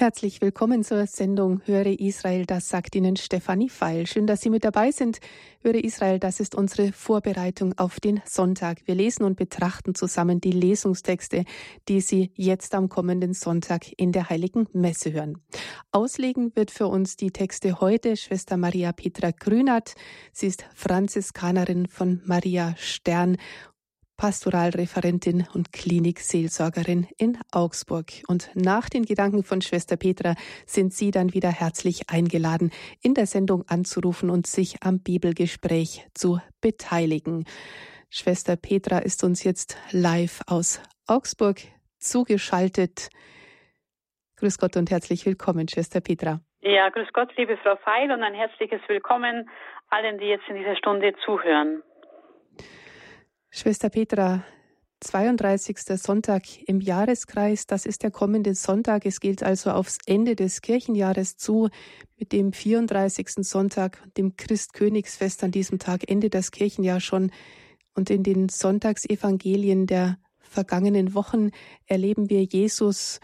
Herzlich willkommen zur Sendung Höre Israel, das sagt Ihnen Stefanie Feil. Schön, dass Sie mit dabei sind. Höre Israel, das ist unsere Vorbereitung auf den Sonntag. Wir lesen und betrachten zusammen die Lesungstexte, die Sie jetzt am kommenden Sonntag in der Heiligen Messe hören. Auslegen wird für uns die Texte heute Schwester Maria Petra Grünert. Sie ist Franziskanerin von Maria Stern Pastoralreferentin und Klinikseelsorgerin in Augsburg. Und nach den Gedanken von Schwester Petra sind Sie dann wieder herzlich eingeladen, in der Sendung anzurufen und sich am Bibelgespräch zu beteiligen. Schwester Petra ist uns jetzt live aus Augsburg zugeschaltet. Grüß Gott und herzlich willkommen, Schwester Petra. Ja, grüß Gott, liebe Frau Feil und ein herzliches Willkommen allen, die jetzt in dieser Stunde zuhören. Schwester Petra, 32. Sonntag im Jahreskreis, das ist der kommende Sonntag. Es gilt also aufs Ende des Kirchenjahres zu. Mit dem 34. Sonntag, dem Christkönigsfest an diesem Tag endet das Kirchenjahr schon. Und in den Sonntagsevangelien der vergangenen Wochen erleben wir Jesus,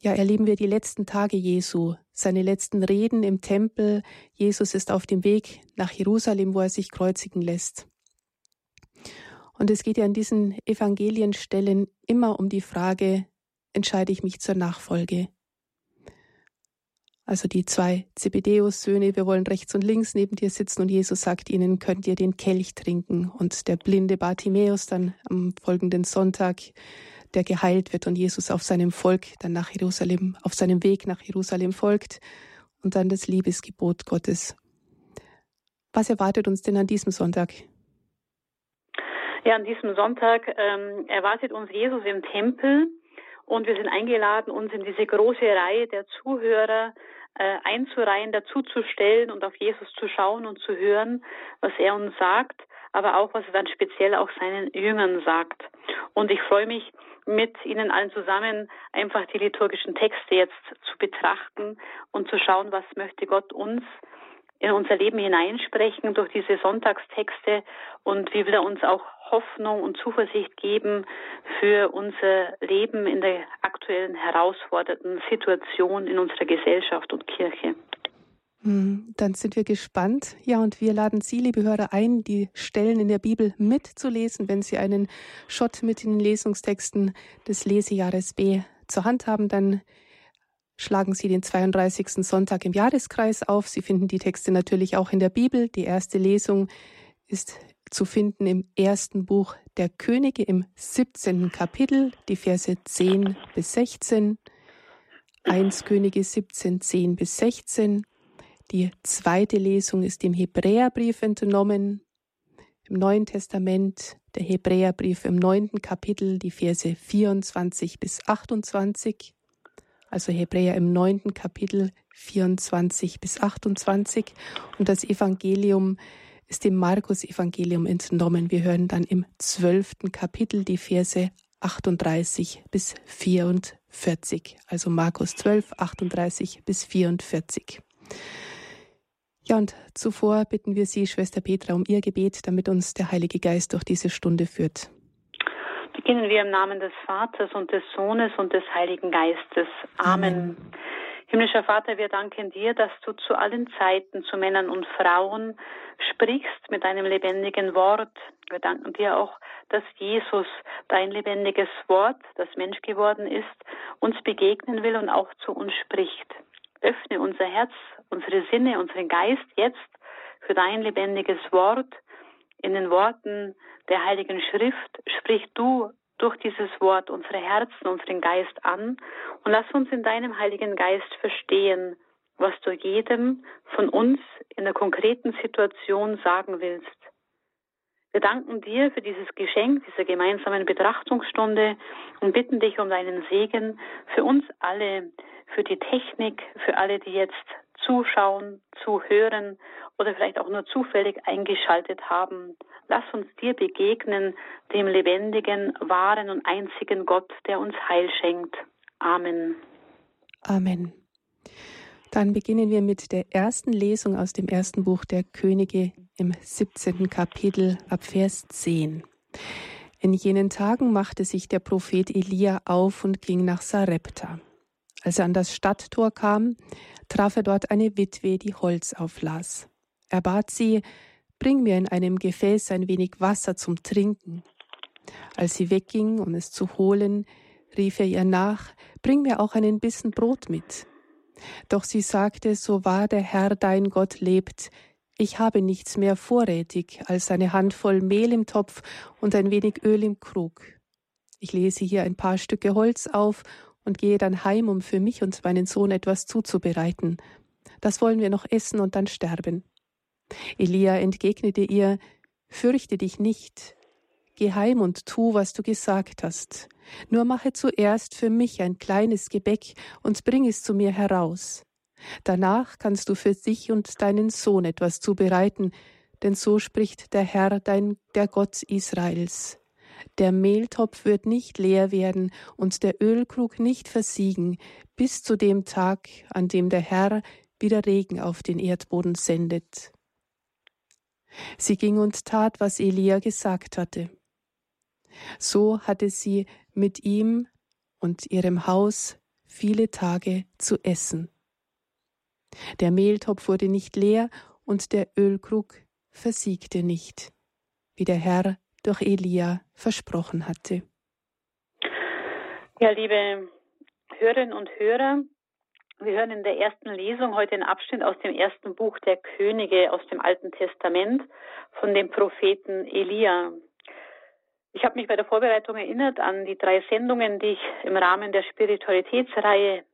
ja, erleben wir die letzten Tage Jesu, seine letzten Reden im Tempel. Jesus ist auf dem Weg nach Jerusalem, wo er sich kreuzigen lässt. Und es geht ja in diesen Evangelienstellen immer um die Frage, entscheide ich mich zur Nachfolge? Also die zwei Zebedeus-Söhne, wir wollen rechts und links neben dir sitzen und Jesus sagt ihnen, könnt ihr den Kelch trinken. Und der blinde Bartimäus dann am folgenden Sonntag, der geheilt wird und Jesus auf seinem Volk dann nach Jerusalem, auf seinem Weg nach Jerusalem folgt und dann das Liebesgebot Gottes. Was erwartet uns denn an diesem Sonntag? Ja, an diesem Sonntag ähm, erwartet uns Jesus im Tempel und wir sind eingeladen, uns in diese große Reihe der Zuhörer äh, einzureihen, dazuzustellen und auf Jesus zu schauen und zu hören, was er uns sagt, aber auch, was er dann speziell auch seinen Jüngern sagt. Und ich freue mich, mit Ihnen allen zusammen einfach die liturgischen Texte jetzt zu betrachten und zu schauen, was möchte Gott uns in unser Leben hineinsprechen durch diese Sonntagstexte und wie will er uns auch Hoffnung und Zuversicht geben für unser Leben in der aktuellen herausfordernden Situation in unserer Gesellschaft und Kirche. Hm, dann sind wir gespannt. Ja, und wir laden Sie, liebe Hörer, ein, die Stellen in der Bibel mitzulesen, wenn Sie einen Schott mit den Lesungstexten des Lesejahres B zur Hand haben, dann schlagen Sie den 32. Sonntag im Jahreskreis auf. Sie finden die Texte natürlich auch in der Bibel. Die erste Lesung ist zu finden im ersten Buch der Könige im 17. Kapitel, die Verse 10 bis 16. 1 Könige 17, 10 bis 16. Die zweite Lesung ist im Hebräerbrief entnommen. Im Neuen Testament der Hebräerbrief im neunten Kapitel, die Verse 24 bis 28 also Hebräer im neunten Kapitel 24 bis 28 und das Evangelium ist dem Markus-Evangelium entnommen. Wir hören dann im zwölften Kapitel die Verse 38 bis 44. Also Markus 12, 38 bis 44. Ja, und zuvor bitten wir Sie, Schwester Petra, um Ihr Gebet, damit uns der Heilige Geist durch diese Stunde führt. Beginnen wir im Namen des Vaters und des Sohnes und des Heiligen Geistes. Amen. Amen. Himmlischer Vater, wir danken dir, dass du zu allen Zeiten zu Männern und Frauen sprichst mit deinem lebendigen Wort. Wir danken dir auch, dass Jesus, dein lebendiges Wort, das Mensch geworden ist, uns begegnen will und auch zu uns spricht. Öffne unser Herz, unsere Sinne, unseren Geist jetzt für dein lebendiges Wort in den Worten der Heiligen Schrift sprich du durch dieses Wort unsere Herzen, unseren Geist an und lass uns in deinem Heiligen Geist verstehen, was du jedem von uns in der konkreten Situation sagen willst. Wir danken dir für dieses Geschenk dieser gemeinsamen Betrachtungsstunde und bitten dich um deinen Segen für uns alle, für die Technik, für alle, die jetzt zuschauen, zuhören oder vielleicht auch nur zufällig eingeschaltet haben. Lass uns dir begegnen, dem lebendigen, wahren und einzigen Gott, der uns Heil schenkt. Amen. Amen. Dann beginnen wir mit der ersten Lesung aus dem ersten Buch der Könige im 17. Kapitel ab Vers 10. In jenen Tagen machte sich der Prophet Elia auf und ging nach Sarepta. Als er an das Stadttor kam, traf er dort eine Witwe, die Holz auflas. Er bat sie, bring mir in einem Gefäß ein wenig Wasser zum Trinken. Als sie wegging, um es zu holen, rief er ihr nach, bring mir auch einen Bissen Brot mit. Doch sie sagte, so wahr der Herr dein Gott lebt, ich habe nichts mehr vorrätig als eine Handvoll Mehl im Topf und ein wenig Öl im Krug. Ich lese hier ein paar Stücke Holz auf und gehe dann heim, um für mich und meinen Sohn etwas zuzubereiten. Das wollen wir noch essen und dann sterben. Elia entgegnete ihr, Fürchte dich nicht, geh heim und tu, was du gesagt hast. Nur mache zuerst für mich ein kleines Gebäck und bring es zu mir heraus. Danach kannst du für dich und deinen Sohn etwas zubereiten, denn so spricht der Herr, dein, der Gott Israels. Der Mehltopf wird nicht leer werden und der Ölkrug nicht versiegen, bis zu dem Tag, an dem der Herr wieder Regen auf den Erdboden sendet. Sie ging und tat, was Elia gesagt hatte. So hatte sie mit ihm und ihrem Haus viele Tage zu essen. Der Mehltopf wurde nicht leer und der Ölkrug versiegte nicht, wie der Herr durch Elia versprochen hatte. Ja, liebe Hörerinnen und Hörer, wir hören in der ersten Lesung heute einen Abschnitt aus dem ersten Buch der Könige aus dem Alten Testament von dem Propheten Elia. Ich habe mich bei der Vorbereitung erinnert an die drei Sendungen, die ich im Rahmen der Spiritualitätsreihe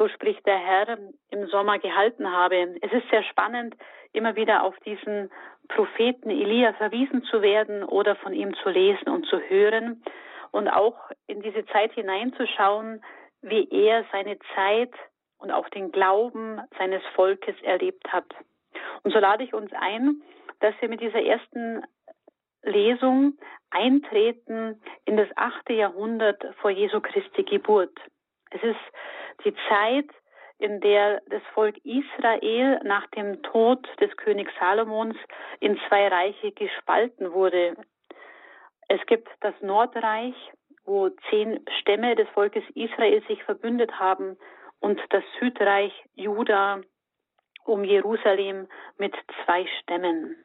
so spricht der Herr, im Sommer gehalten habe. Es ist sehr spannend, immer wieder auf diesen Propheten Elia verwiesen zu werden oder von ihm zu lesen und zu hören und auch in diese Zeit hineinzuschauen, wie er seine Zeit und auch den Glauben seines Volkes erlebt hat. Und so lade ich uns ein, dass wir mit dieser ersten Lesung eintreten in das achte Jahrhundert vor Jesu Christi Geburt. Es ist die Zeit, in der das Volk Israel nach dem Tod des Königs Salomons in zwei Reiche gespalten wurde. Es gibt das Nordreich, wo zehn Stämme des Volkes Israel sich verbündet haben, und das Südreich Juda um Jerusalem mit zwei Stämmen.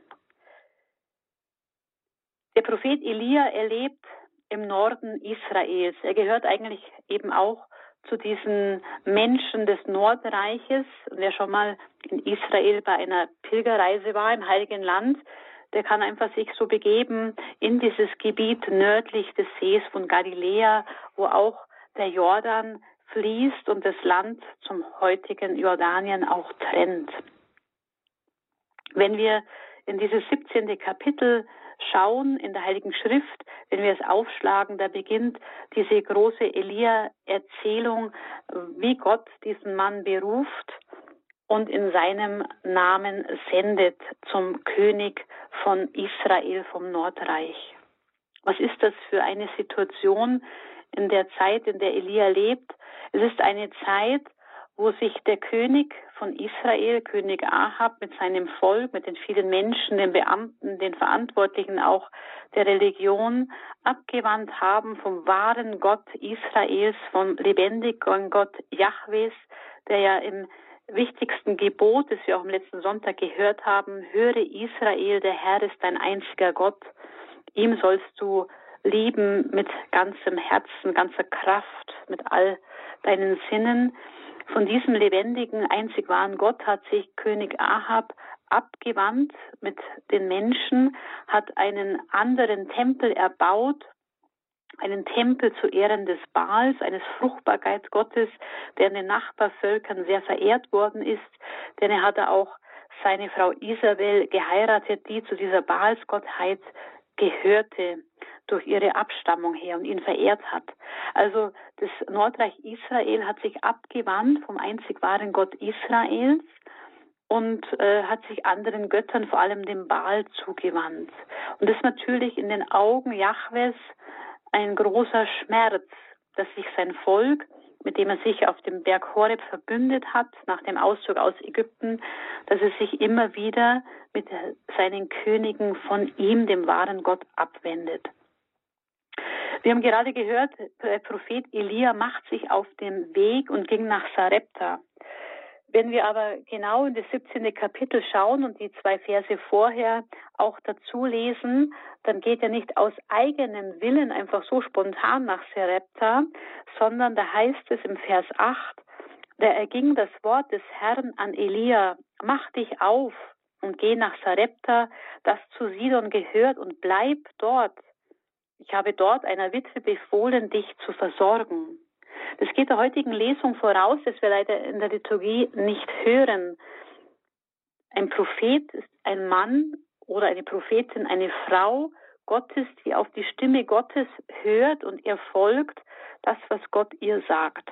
Der Prophet Elia erlebt im Norden Israels. Er gehört eigentlich eben auch zu diesen Menschen des Nordreiches. Wer schon mal in Israel bei einer Pilgerreise war im Heiligen Land, der kann einfach sich so begeben in dieses Gebiet nördlich des Sees von Galiläa, wo auch der Jordan fließt und das Land zum heutigen Jordanien auch trennt. Wenn wir in dieses 17. Kapitel schauen in der Heiligen Schrift, wenn wir es aufschlagen, da beginnt diese große Elia-Erzählung, wie Gott diesen Mann beruft und in seinem Namen sendet zum König von Israel vom Nordreich. Was ist das für eine Situation in der Zeit, in der Elia lebt? Es ist eine Zeit, wo sich der König von Israel, König Ahab, mit seinem Volk, mit den vielen Menschen, den Beamten, den Verantwortlichen auch der Religion abgewandt haben vom wahren Gott Israels, vom lebendigen Gott Jahwes, der ja im wichtigsten Gebot, das wir auch am letzten Sonntag gehört haben, höre Israel, der Herr ist dein einziger Gott, ihm sollst du lieben mit ganzem Herzen, ganzer Kraft, mit all deinen Sinnen. Von diesem lebendigen, einzig wahren Gott hat sich König Ahab abgewandt mit den Menschen, hat einen anderen Tempel erbaut, einen Tempel zu Ehren des Baals, eines Fruchtbarkeitsgottes, der in den Nachbarvölkern sehr verehrt worden ist, denn er hatte auch seine Frau Isabel geheiratet, die zu dieser Baalsgottheit gehörte durch ihre Abstammung her und ihn verehrt hat. Also das Nordreich Israel hat sich abgewandt vom einzig wahren Gott Israels und äh, hat sich anderen Göttern, vor allem dem Baal, zugewandt. Und das ist natürlich in den Augen Jahwes ein großer Schmerz, dass sich sein Volk, mit dem er sich auf dem Berg Horeb verbündet hat, nach dem Auszug aus Ägypten, dass es sich immer wieder mit seinen Königen von ihm, dem wahren Gott, abwendet. Wir haben gerade gehört, der Prophet Elia macht sich auf den Weg und ging nach Sarepta. Wenn wir aber genau in das 17. Kapitel schauen und die zwei Verse vorher auch dazu lesen, dann geht er nicht aus eigenem Willen einfach so spontan nach Sarepta, sondern da heißt es im Vers 8, da erging das Wort des Herrn an Elia, mach dich auf und geh nach Sarepta, das zu Sidon gehört, und bleib dort. Ich habe dort einer Witwe befohlen, dich zu versorgen. Das geht der heutigen Lesung voraus, das wir leider in der Liturgie nicht hören. Ein Prophet ist ein Mann oder eine Prophetin, eine Frau Gottes, die auf die Stimme Gottes hört und ihr folgt das, was Gott ihr sagt.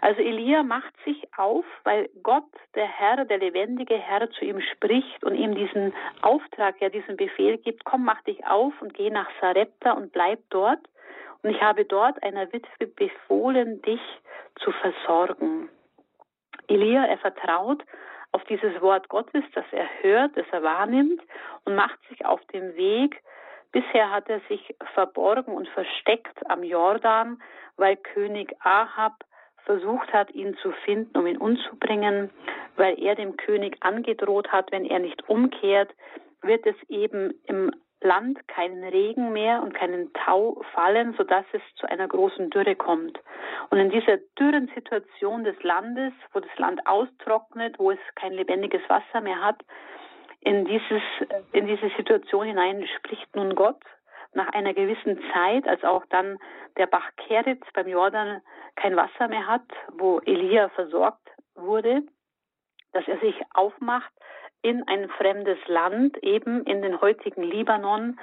Also Elia macht sich auf, weil Gott, der Herr, der lebendige Herr, zu ihm spricht und ihm diesen Auftrag, ja diesen Befehl gibt, komm, mach dich auf und geh nach Sarepta und bleib dort. Und ich habe dort einer Witwe befohlen, dich zu versorgen. Elia, er vertraut auf dieses Wort Gottes, das er hört, das er wahrnimmt und macht sich auf den Weg. Bisher hat er sich verborgen und versteckt am Jordan, weil König Ahab versucht hat, ihn zu finden, um ihn umzubringen, weil er dem König angedroht hat, wenn er nicht umkehrt, wird es eben im Land keinen Regen mehr und keinen Tau fallen, sodass es zu einer großen Dürre kommt. Und in dieser dürren Situation des Landes, wo das Land austrocknet, wo es kein lebendiges Wasser mehr hat, in, dieses, in diese Situation hinein spricht nun Gott nach einer gewissen Zeit, als auch dann der Bach Kerit beim Jordan kein Wasser mehr hat, wo Elia versorgt wurde, dass er sich aufmacht in ein fremdes Land, eben in den heutigen Libanon,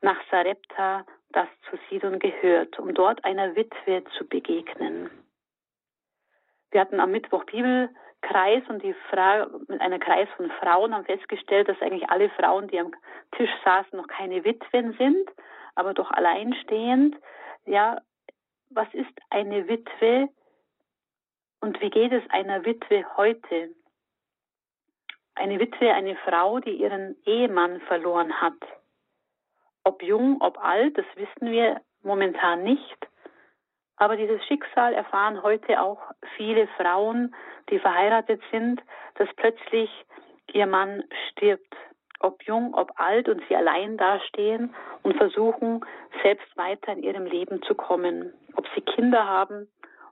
nach Sarepta, das zu Sidon gehört, um dort einer Witwe zu begegnen. Wir hatten am Mittwoch Bibelkreis und die Frau, mit einer Kreis von Frauen haben festgestellt, dass eigentlich alle Frauen, die am Tisch saßen, noch keine Witwen sind, aber doch alleinstehend. Ja, was ist eine Witwe und wie geht es einer Witwe heute? Eine Witwe, eine Frau, die ihren Ehemann verloren hat. Ob jung, ob alt, das wissen wir momentan nicht. Aber dieses Schicksal erfahren heute auch viele Frauen, die verheiratet sind, dass plötzlich ihr Mann stirbt. Ob jung, ob alt und sie allein dastehen und versuchen, selbst weiter in ihrem Leben zu kommen. Ob sie Kinder haben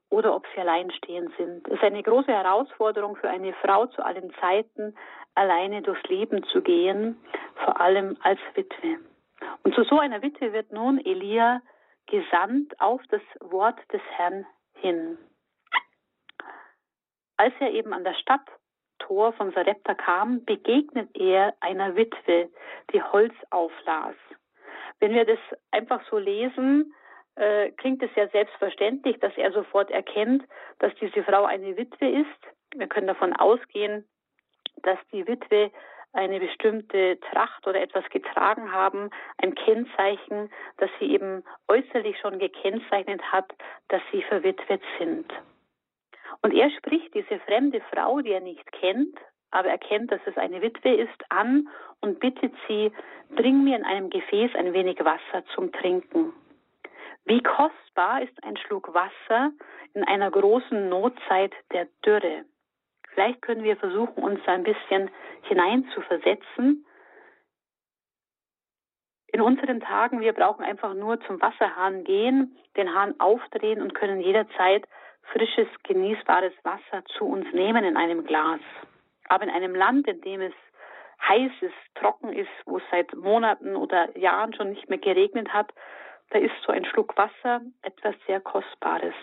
oder ob sie alleinstehend sind. Es ist eine große Herausforderung für eine Frau zu allen Zeiten, alleine durchs Leben zu gehen, vor allem als Witwe. Und zu so einer Witwe wird nun Elia gesandt auf das Wort des Herrn hin. Als er eben an das Stadttor von Sarepta kam, begegnet er einer Witwe, die Holz auflas. Wenn wir das einfach so lesen, äh, klingt es ja selbstverständlich, dass er sofort erkennt, dass diese Frau eine Witwe ist. Wir können davon ausgehen, dass die Witwe eine bestimmte Tracht oder etwas getragen haben, ein Kennzeichen, das sie eben äußerlich schon gekennzeichnet hat, dass sie verwitwet sind. Und er spricht diese fremde Frau, die er nicht kennt, aber erkennt, dass es eine Witwe ist, an und bittet sie, bring mir in einem Gefäß ein wenig Wasser zum Trinken. Wie kostbar ist ein Schluck Wasser in einer großen Notzeit der Dürre. Vielleicht können wir versuchen, uns ein bisschen hineinzuversetzen. In unseren Tagen, wir brauchen einfach nur zum Wasserhahn gehen, den Hahn aufdrehen und können jederzeit frisches, genießbares Wasser zu uns nehmen in einem Glas. Aber in einem Land, in dem es heiß ist, trocken ist, wo es seit Monaten oder Jahren schon nicht mehr geregnet hat, da ist so ein Schluck Wasser etwas sehr Kostbares.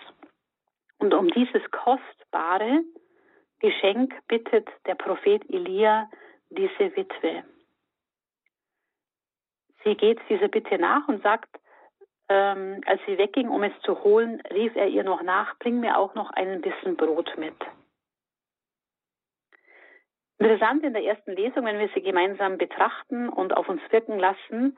Und um dieses kostbare Geschenk bittet der Prophet Elia diese Witwe. Sie geht dieser Bitte nach und sagt, ähm, als sie wegging, um es zu holen, rief er ihr noch nach, bring mir auch noch einen Bissen Brot mit. Interessant in der ersten Lesung, wenn wir sie gemeinsam betrachten und auf uns wirken lassen,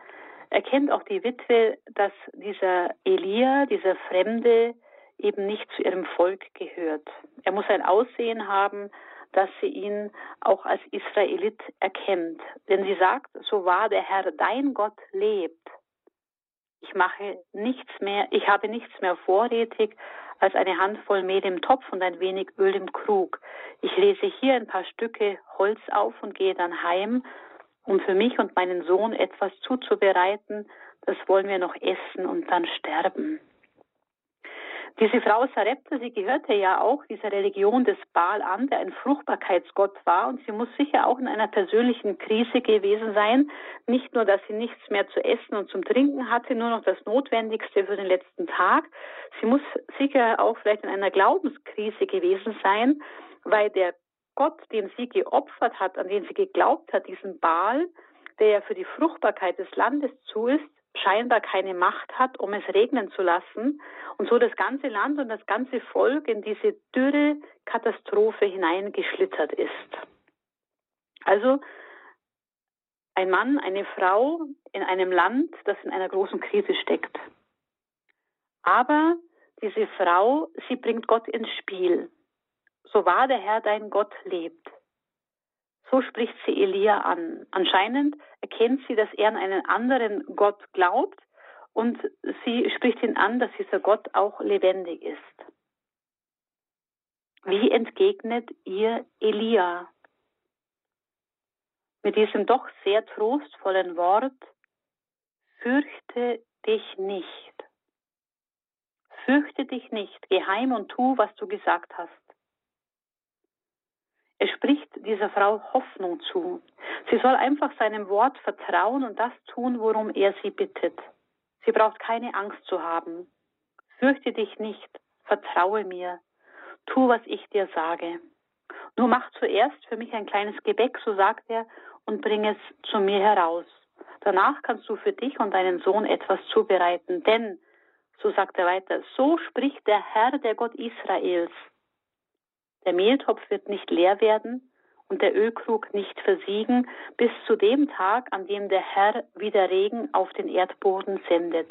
erkennt auch die Witwe, dass dieser Elia, dieser Fremde, eben nicht zu ihrem Volk gehört. Er muss ein Aussehen haben, dass sie ihn auch als Israelit erkennt. Denn sie sagt, so wahr der Herr dein Gott lebt, Ich mache nichts mehr, ich habe nichts mehr vorrätig als eine Handvoll Mehl im Topf und ein wenig Öl im Krug. Ich lese hier ein paar Stücke Holz auf und gehe dann heim, um für mich und meinen Sohn etwas zuzubereiten. Das wollen wir noch essen und dann sterben. Diese Frau Sarepta, sie gehörte ja auch dieser Religion des Baal an, der ein Fruchtbarkeitsgott war. Und sie muss sicher auch in einer persönlichen Krise gewesen sein. Nicht nur, dass sie nichts mehr zu essen und zum Trinken hatte, nur noch das Notwendigste für den letzten Tag. Sie muss sicher auch vielleicht in einer Glaubenskrise gewesen sein, weil der Gott, den sie geopfert hat, an den sie geglaubt hat, diesen Baal, der ja für die Fruchtbarkeit des Landes zu ist, scheinbar keine Macht hat, um es regnen zu lassen und so das ganze Land und das ganze Volk in diese dürre Katastrophe hineingeschlittert ist. Also ein Mann, eine Frau in einem Land, das in einer großen Krise steckt. Aber diese Frau, sie bringt Gott ins Spiel. So wahr der Herr dein Gott lebt. So spricht sie Elia an. Anscheinend erkennt sie, dass er an einen anderen Gott glaubt und sie spricht ihn an, dass dieser Gott auch lebendig ist. Wie entgegnet ihr Elia? Mit diesem doch sehr trostvollen Wort, fürchte dich nicht. Fürchte dich nicht, geheim und tu, was du gesagt hast. Er spricht dieser Frau Hoffnung zu. Sie soll einfach seinem Wort vertrauen und das tun, worum er sie bittet. Sie braucht keine Angst zu haben. Fürchte dich nicht, vertraue mir, tu, was ich dir sage. Nur mach zuerst für mich ein kleines Gebäck, so sagt er, und bring es zu mir heraus. Danach kannst du für dich und deinen Sohn etwas zubereiten, denn, so sagt er weiter, so spricht der Herr, der Gott Israels. Der Mehltopf wird nicht leer werden und der Ölkrug nicht versiegen, bis zu dem Tag, an dem der Herr wieder Regen auf den Erdboden sendet.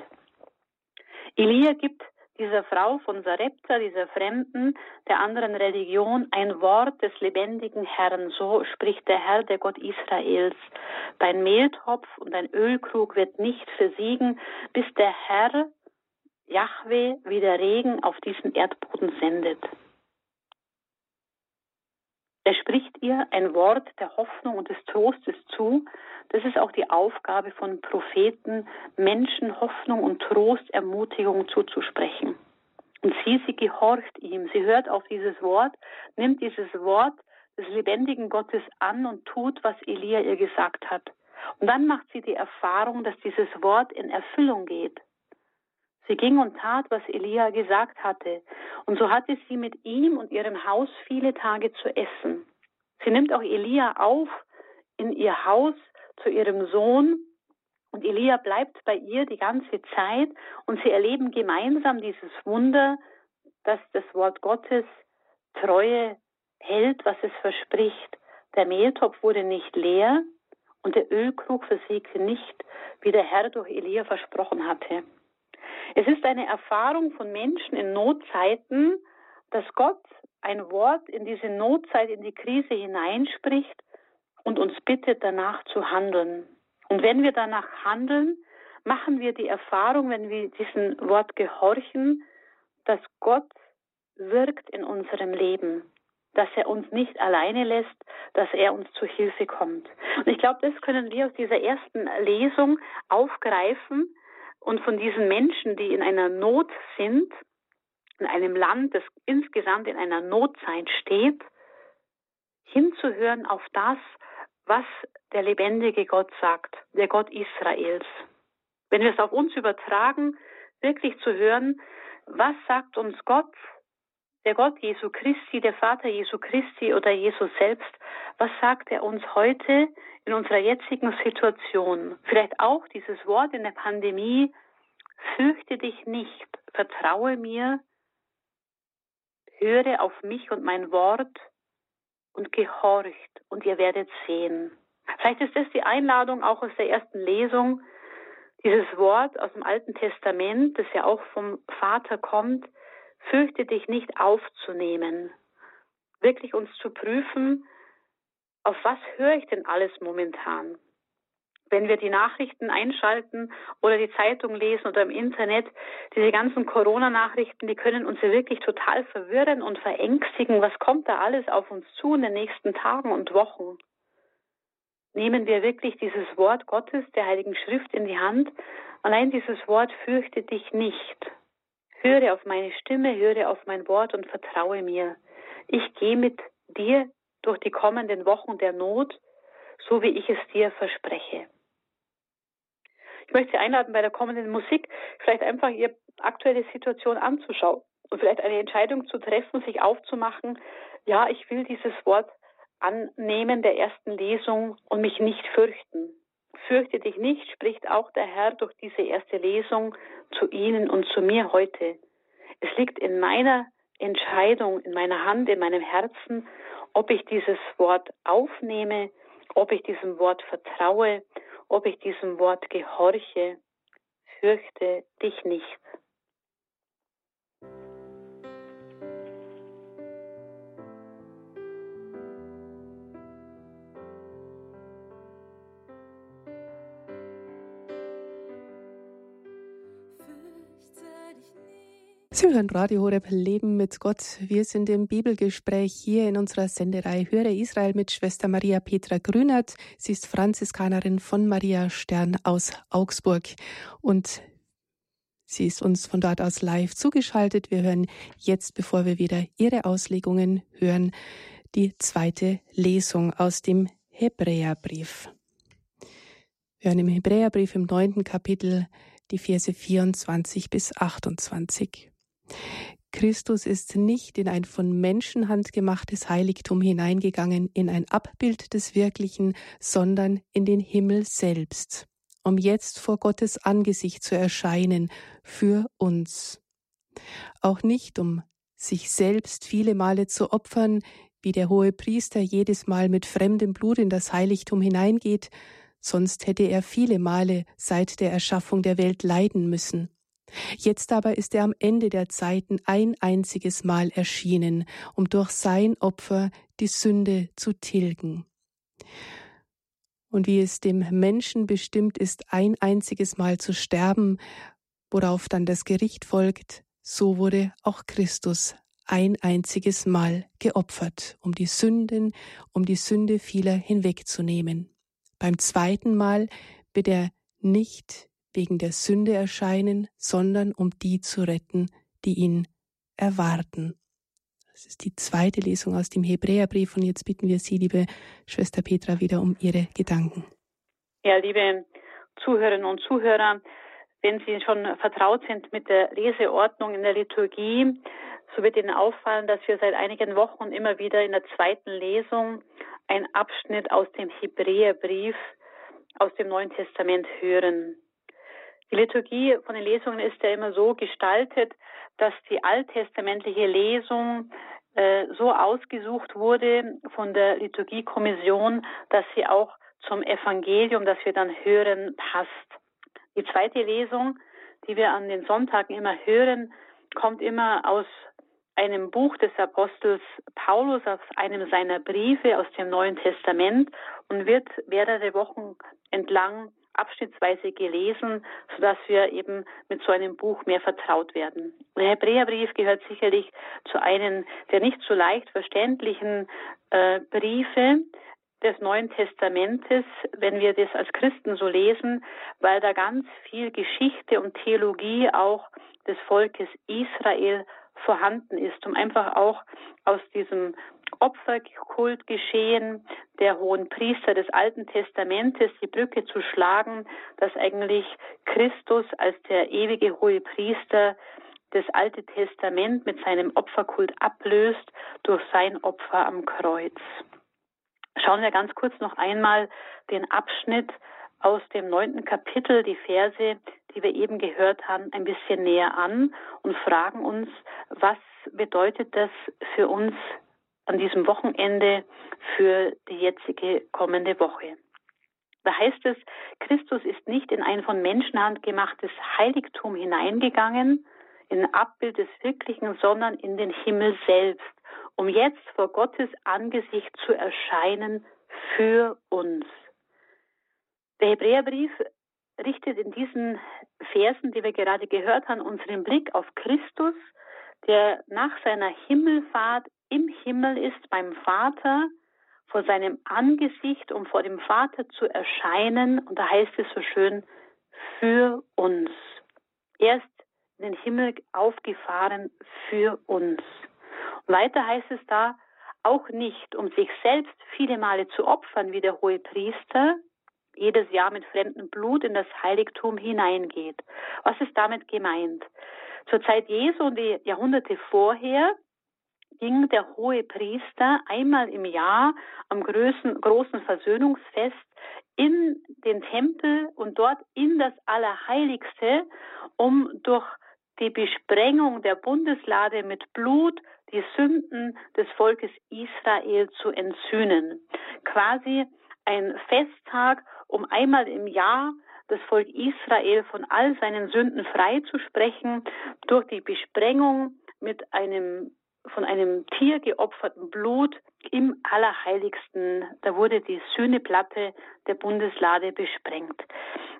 Elia gibt dieser Frau von Sarepta, dieser Fremden der anderen Religion, ein Wort des lebendigen Herrn. So spricht der Herr, der Gott Israels. Dein Mehltopf und dein Ölkrug wird nicht versiegen, bis der Herr, Yahweh, wieder Regen auf diesen Erdboden sendet. Er spricht ihr ein Wort der Hoffnung und des Trostes zu. Das ist auch die Aufgabe von Propheten, Menschen Hoffnung und Trost, Ermutigung zuzusprechen. Und sie, sie gehorcht ihm. Sie hört auf dieses Wort, nimmt dieses Wort des lebendigen Gottes an und tut, was Elia ihr gesagt hat. Und dann macht sie die Erfahrung, dass dieses Wort in Erfüllung geht. Sie ging und tat, was Elia gesagt hatte, und so hatte sie mit ihm und ihrem Haus viele Tage zu essen. Sie nimmt auch Elia auf in ihr Haus zu ihrem Sohn, und Elia bleibt bei ihr die ganze Zeit, und sie erleben gemeinsam dieses Wunder, dass das Wort Gottes Treue hält, was es verspricht. Der Mehltopf wurde nicht leer und der Ölkrug versiegte nicht, wie der Herr durch Elia versprochen hatte. Es ist eine Erfahrung von Menschen in Notzeiten, dass Gott ein Wort in diese Notzeit, in die Krise hineinspricht und uns bittet, danach zu handeln. Und wenn wir danach handeln, machen wir die Erfahrung, wenn wir diesem Wort gehorchen, dass Gott wirkt in unserem Leben, dass er uns nicht alleine lässt, dass er uns zu Hilfe kommt. Und ich glaube, das können wir aus dieser ersten Lesung aufgreifen, und von diesen Menschen, die in einer Not sind, in einem Land, das insgesamt in einer Notzeit steht, hinzuhören auf das, was der lebendige Gott sagt, der Gott Israels. Wenn wir es auf uns übertragen, wirklich zu hören, was sagt uns Gott, der Gott Jesu Christi, der Vater Jesu Christi oder Jesus selbst, was sagt er uns heute in unserer jetzigen Situation? Vielleicht auch dieses Wort in der Pandemie, fürchte dich nicht, vertraue mir, höre auf mich und mein Wort und gehorcht und ihr werdet sehen. Vielleicht ist das die Einladung auch aus der ersten Lesung, dieses Wort aus dem Alten Testament, das ja auch vom Vater kommt, fürchte dich nicht aufzunehmen, wirklich uns zu prüfen, auf was höre ich denn alles momentan? wenn wir die Nachrichten einschalten oder die Zeitung lesen oder im Internet, diese ganzen Corona-Nachrichten, die können uns ja wirklich total verwirren und verängstigen. Was kommt da alles auf uns zu in den nächsten Tagen und Wochen? Nehmen wir wirklich dieses Wort Gottes, der Heiligen Schrift, in die Hand. Allein dieses Wort fürchte dich nicht. Höre auf meine Stimme, höre auf mein Wort und vertraue mir. Ich gehe mit dir durch die kommenden Wochen der Not, so wie ich es dir verspreche. Ich möchte Sie einladen, bei der kommenden Musik vielleicht einfach Ihre aktuelle Situation anzuschauen und vielleicht eine Entscheidung zu treffen, sich aufzumachen, ja, ich will dieses Wort annehmen der ersten Lesung und mich nicht fürchten. Fürchte dich nicht, spricht auch der Herr durch diese erste Lesung zu Ihnen und zu mir heute. Es liegt in meiner Entscheidung, in meiner Hand, in meinem Herzen, ob ich dieses Wort aufnehme, ob ich diesem Wort vertraue ob ich diesem Wort gehorche, fürchte dich nicht. Sie hören Radio Horeb Leben mit Gott. Wir sind im Bibelgespräch hier in unserer Senderei Höre Israel mit Schwester Maria Petra Grünert. Sie ist Franziskanerin von Maria Stern aus Augsburg und sie ist uns von dort aus live zugeschaltet. Wir hören jetzt, bevor wir wieder ihre Auslegungen hören, die zweite Lesung aus dem Hebräerbrief. Wir hören im Hebräerbrief im neunten Kapitel die Verse 24 bis 28. Christus ist nicht in ein von Menschenhand gemachtes Heiligtum hineingegangen, in ein Abbild des Wirklichen, sondern in den Himmel selbst, um jetzt vor Gottes Angesicht zu erscheinen für uns. Auch nicht, um sich selbst viele Male zu opfern, wie der hohe Priester jedes Mal mit fremdem Blut in das Heiligtum hineingeht, sonst hätte er viele Male seit der Erschaffung der Welt leiden müssen. Jetzt aber ist er am Ende der Zeiten ein einziges Mal erschienen, um durch sein Opfer die Sünde zu tilgen. Und wie es dem Menschen bestimmt ist, ein einziges Mal zu sterben, worauf dann das Gericht folgt, so wurde auch Christus ein einziges Mal geopfert, um die Sünden, um die Sünde vieler hinwegzunehmen. Beim zweiten Mal wird er nicht wegen der Sünde erscheinen, sondern um die zu retten, die ihn erwarten. Das ist die zweite Lesung aus dem Hebräerbrief und jetzt bitten wir Sie, liebe Schwester Petra, wieder um Ihre Gedanken. Ja, liebe Zuhörerinnen und Zuhörer, wenn Sie schon vertraut sind mit der Leseordnung in der Liturgie, so wird Ihnen auffallen, dass wir seit einigen Wochen immer wieder in der zweiten Lesung einen Abschnitt aus dem Hebräerbrief aus dem Neuen Testament hören. Die Liturgie von den Lesungen ist ja immer so gestaltet, dass die alttestamentliche Lesung äh, so ausgesucht wurde von der Liturgiekommission, dass sie auch zum Evangelium, das wir dann hören, passt. Die zweite Lesung, die wir an den Sonntagen immer hören, kommt immer aus einem Buch des Apostels Paulus, aus einem seiner Briefe aus dem Neuen Testament und wird mehrere Wochen entlang abschnittsweise gelesen, sodass wir eben mit so einem Buch mehr vertraut werden. Der Hebräerbrief gehört sicherlich zu einem der nicht so leicht verständlichen äh, Briefe des Neuen Testamentes, wenn wir das als Christen so lesen, weil da ganz viel Geschichte und Theologie auch des Volkes Israel vorhanden ist, um einfach auch aus diesem Opferkultgeschehen der hohen Priester des Alten Testamentes die Brücke zu schlagen, dass eigentlich Christus als der ewige hohe Priester das Alte Testament mit seinem Opferkult ablöst durch sein Opfer am Kreuz. Schauen wir ganz kurz noch einmal den Abschnitt aus dem neunten Kapitel, die Verse, die wir eben gehört haben, ein bisschen näher an und fragen uns, was bedeutet das für uns an diesem Wochenende für die jetzige kommende Woche. Da heißt es, Christus ist nicht in ein von Menschenhand gemachtes Heiligtum hineingegangen, in Abbild des Wirklichen, sondern in den Himmel selbst, um jetzt vor Gottes Angesicht zu erscheinen für uns. Der Hebräerbrief richtet in diesen Versen, die wir gerade gehört haben, unseren Blick auf Christus, der nach seiner Himmelfahrt im Himmel ist beim Vater, vor seinem Angesicht, um vor dem Vater zu erscheinen. Und da heißt es so schön, für uns. Er ist in den Himmel aufgefahren für uns. Und weiter heißt es da, auch nicht, um sich selbst viele Male zu opfern, wie der hohe Priester jedes Jahr mit fremdem Blut in das Heiligtum hineingeht. Was ist damit gemeint? Zur Zeit Jesu und die Jahrhunderte vorher ging der hohe Priester einmal im Jahr am großen, großen Versöhnungsfest in den Tempel und dort in das Allerheiligste, um durch die Besprengung der Bundeslade mit Blut die Sünden des Volkes Israel zu entsühnen. Quasi ein Festtag, um einmal im Jahr das Volk Israel von all seinen Sünden freizusprechen durch die Besprengung mit einem von einem Tier geopferten Blut im Allerheiligsten. Da wurde die Sühneplatte der Bundeslade besprengt.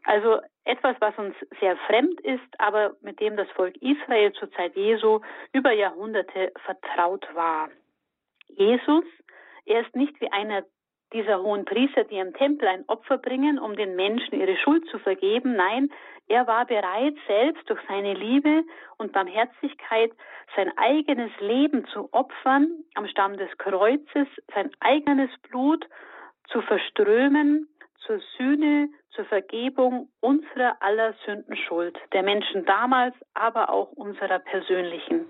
Also etwas, was uns sehr fremd ist, aber mit dem das Volk Israel zur Zeit Jesu über Jahrhunderte vertraut war. Jesus, er ist nicht wie einer dieser hohen Priester, die im Tempel ein Opfer bringen, um den Menschen ihre Schuld zu vergeben. Nein, er war bereit, selbst durch seine Liebe und Barmherzigkeit sein eigenes Leben zu opfern, am Stamm des Kreuzes sein eigenes Blut zu verströmen zur Sühne, zur Vergebung unserer aller Sündenschuld, der Menschen damals, aber auch unserer persönlichen.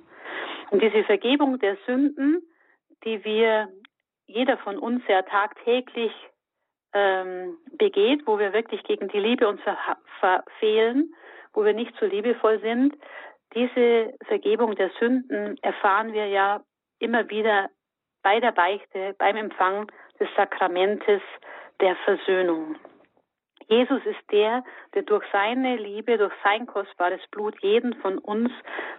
Und diese Vergebung der Sünden, die wir jeder von uns ja tagtäglich ähm, begeht, wo wir wirklich gegen die Liebe uns verfehlen, wo wir nicht so liebevoll sind, diese Vergebung der Sünden erfahren wir ja immer wieder bei der Beichte, beim Empfang des Sakramentes der Versöhnung. Jesus ist der, der durch seine Liebe, durch sein kostbares Blut jeden von uns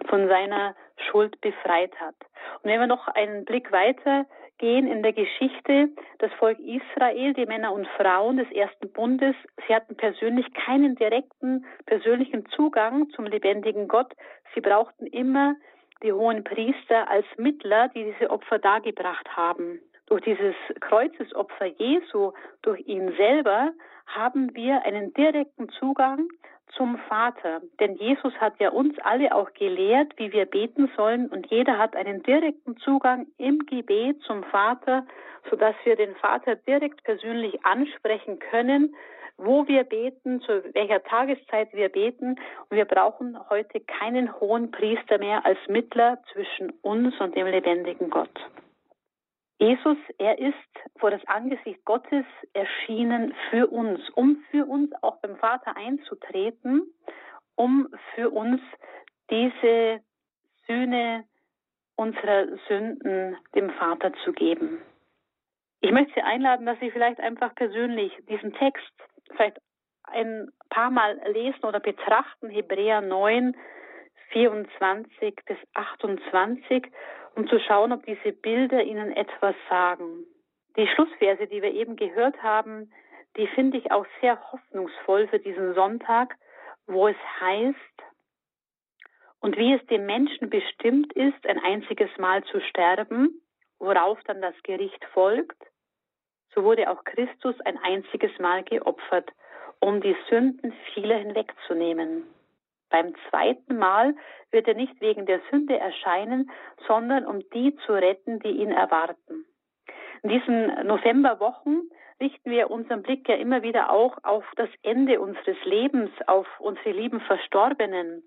von seiner Schuld befreit hat. Und wenn wir noch einen Blick weiter gehen in der Geschichte, das Volk Israel, die Männer und Frauen des ersten Bundes, sie hatten persönlich keinen direkten persönlichen Zugang zum lebendigen Gott. Sie brauchten immer die hohen Priester als Mittler, die diese Opfer dargebracht haben. Durch dieses Kreuzesopfer Jesu, durch ihn selber, haben wir einen direkten Zugang zum Vater. Denn Jesus hat ja uns alle auch gelehrt, wie wir beten sollen und jeder hat einen direkten Zugang im Gebet zum Vater, sodass wir den Vater direkt persönlich ansprechen können, wo wir beten, zu welcher Tageszeit wir beten. Und wir brauchen heute keinen hohen Priester mehr als Mittler zwischen uns und dem lebendigen Gott. Jesus, er ist vor das Angesicht Gottes erschienen für uns, um für uns auch beim Vater einzutreten, um für uns diese Sühne unserer Sünden dem Vater zu geben. Ich möchte Sie einladen, dass Sie vielleicht einfach persönlich diesen Text vielleicht ein paar Mal lesen oder betrachten, Hebräer 9, 24 bis 28 um zu schauen, ob diese Bilder Ihnen etwas sagen. Die Schlussverse, die wir eben gehört haben, die finde ich auch sehr hoffnungsvoll für diesen Sonntag, wo es heißt, und wie es dem Menschen bestimmt ist, ein einziges Mal zu sterben, worauf dann das Gericht folgt, so wurde auch Christus ein einziges Mal geopfert, um die Sünden vieler hinwegzunehmen. Beim zweiten Mal wird er nicht wegen der Sünde erscheinen, sondern um die zu retten, die ihn erwarten. In diesen Novemberwochen richten wir unseren Blick ja immer wieder auch auf das Ende unseres Lebens, auf unsere lieben Verstorbenen.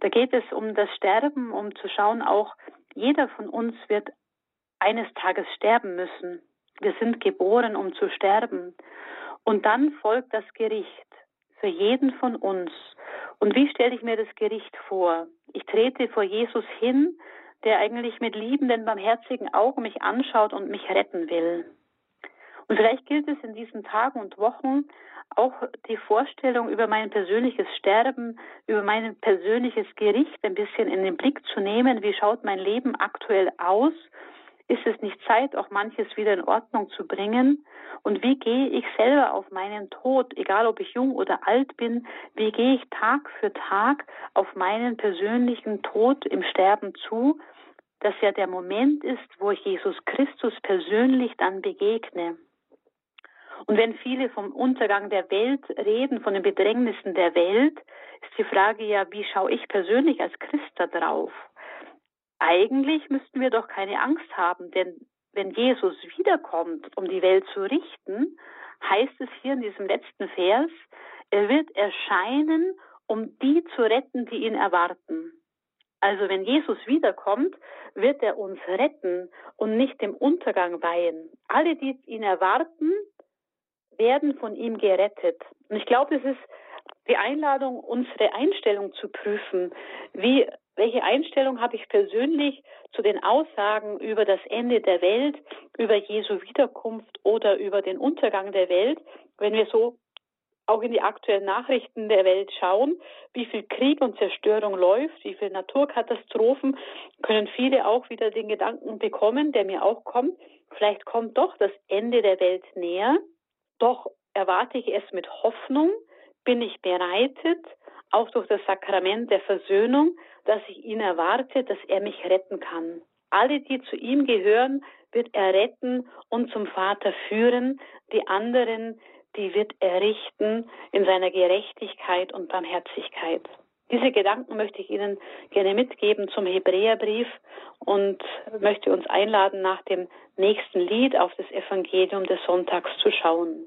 Da geht es um das Sterben, um zu schauen, auch jeder von uns wird eines Tages sterben müssen. Wir sind geboren, um zu sterben. Und dann folgt das Gericht für jeden von uns. Und wie stelle ich mir das Gericht vor? Ich trete vor Jesus hin, der eigentlich mit liebenden, barmherzigen Augen mich anschaut und mich retten will. Und vielleicht gilt es in diesen Tagen und Wochen auch die Vorstellung über mein persönliches Sterben, über mein persönliches Gericht ein bisschen in den Blick zu nehmen. Wie schaut mein Leben aktuell aus? Ist es nicht Zeit, auch manches wieder in Ordnung zu bringen? Und wie gehe ich selber auf meinen Tod, egal ob ich jung oder alt bin, wie gehe ich Tag für Tag auf meinen persönlichen Tod im Sterben zu, dass ja der Moment ist, wo ich Jesus Christus persönlich dann begegne. Und wenn viele vom Untergang der Welt reden, von den Bedrängnissen der Welt, ist die Frage ja, wie schaue ich persönlich als Christ da drauf? Eigentlich müssten wir doch keine Angst haben, denn wenn Jesus wiederkommt, um die Welt zu richten, heißt es hier in diesem letzten Vers, er wird erscheinen, um die zu retten, die ihn erwarten. Also wenn Jesus wiederkommt, wird er uns retten und nicht dem Untergang weihen. Alle, die ihn erwarten, werden von ihm gerettet. Und ich glaube, es ist die Einladung, unsere Einstellung zu prüfen. Wie, welche Einstellung habe ich persönlich zu den Aussagen über das Ende der Welt, über Jesu Wiederkunft oder über den Untergang der Welt, wenn wir so auch in die aktuellen Nachrichten der Welt schauen, wie viel Krieg und Zerstörung läuft, wie viele Naturkatastrophen, können viele auch wieder den Gedanken bekommen, der mir auch kommt, vielleicht kommt doch das Ende der Welt näher. Doch erwarte ich es mit Hoffnung, bin ich bereitet, auch durch das Sakrament der Versöhnung, dass ich ihn erwarte, dass er mich retten kann. Alle, die zu ihm gehören, wird er retten und zum Vater führen. Die anderen, die wird er richten in seiner Gerechtigkeit und Barmherzigkeit. Diese Gedanken möchte ich Ihnen gerne mitgeben zum Hebräerbrief und möchte uns einladen, nach dem nächsten Lied auf das Evangelium des Sonntags zu schauen.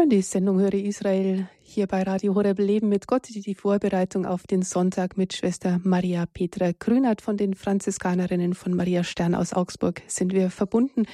So, die Sendung Höre Israel hier bei Radio Horeb Leben mit Gott, die Vorbereitung auf den Sonntag mit Schwester Maria Petra Grünert von den Franziskanerinnen von Maria Stern aus Augsburg sind wir verbunden.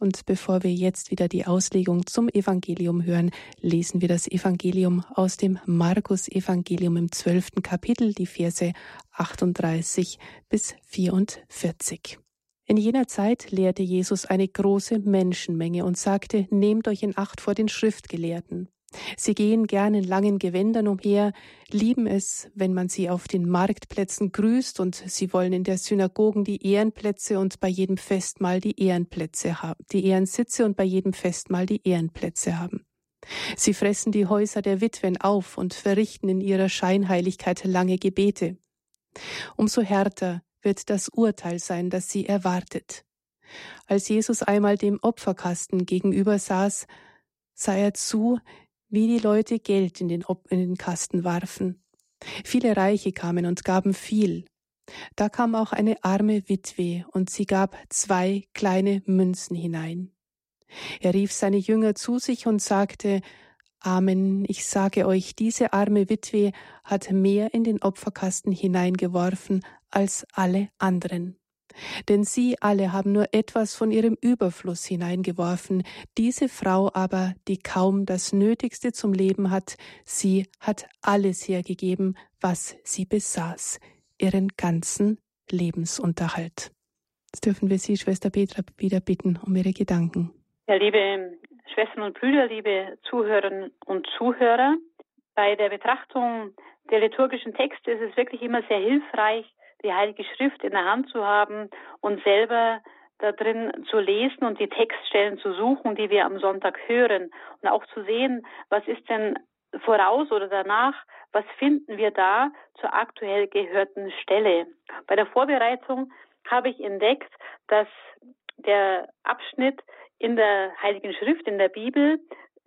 Und bevor wir jetzt wieder die Auslegung zum Evangelium hören, lesen wir das Evangelium aus dem Markus Evangelium im zwölften Kapitel, die Verse 38 bis 44. In jener Zeit lehrte Jesus eine große Menschenmenge und sagte, Nehmt euch in Acht vor den Schriftgelehrten. Sie gehen gern in langen Gewändern umher, lieben es, wenn man sie auf den Marktplätzen grüßt, und sie wollen in der Synagogen die Ehrenplätze und bei jedem Festmahl die Ehrenplätze haben, die Ehrensitze und bei jedem Festmahl die Ehrenplätze haben. Sie fressen die Häuser der Witwen auf und verrichten in ihrer Scheinheiligkeit lange Gebete. Umso härter wird das Urteil sein, das sie erwartet. Als Jesus einmal dem Opferkasten gegenüber saß, sah er zu, wie die Leute Geld in den, in den Kasten warfen. Viele Reiche kamen und gaben viel. Da kam auch eine arme Witwe, und sie gab zwei kleine Münzen hinein. Er rief seine Jünger zu sich und sagte, Amen, ich sage euch, diese arme Witwe hat mehr in den Opferkasten hineingeworfen als alle anderen. Denn sie alle haben nur etwas von ihrem Überfluss hineingeworfen, diese Frau aber, die kaum das Nötigste zum Leben hat, sie hat alles hergegeben, was sie besaß, ihren ganzen Lebensunterhalt. Jetzt dürfen wir Sie, Schwester Petra, wieder bitten um Ihre Gedanken. Ja, liebe Schwestern und Brüder, liebe Zuhörerinnen und Zuhörer, bei der Betrachtung der liturgischen Texte ist es wirklich immer sehr hilfreich, die Heilige Schrift in der Hand zu haben und selber da drin zu lesen und die Textstellen zu suchen, die wir am Sonntag hören und auch zu sehen, was ist denn voraus oder danach, was finden wir da zur aktuell gehörten Stelle. Bei der Vorbereitung habe ich entdeckt, dass der Abschnitt in der Heiligen Schrift, in der Bibel,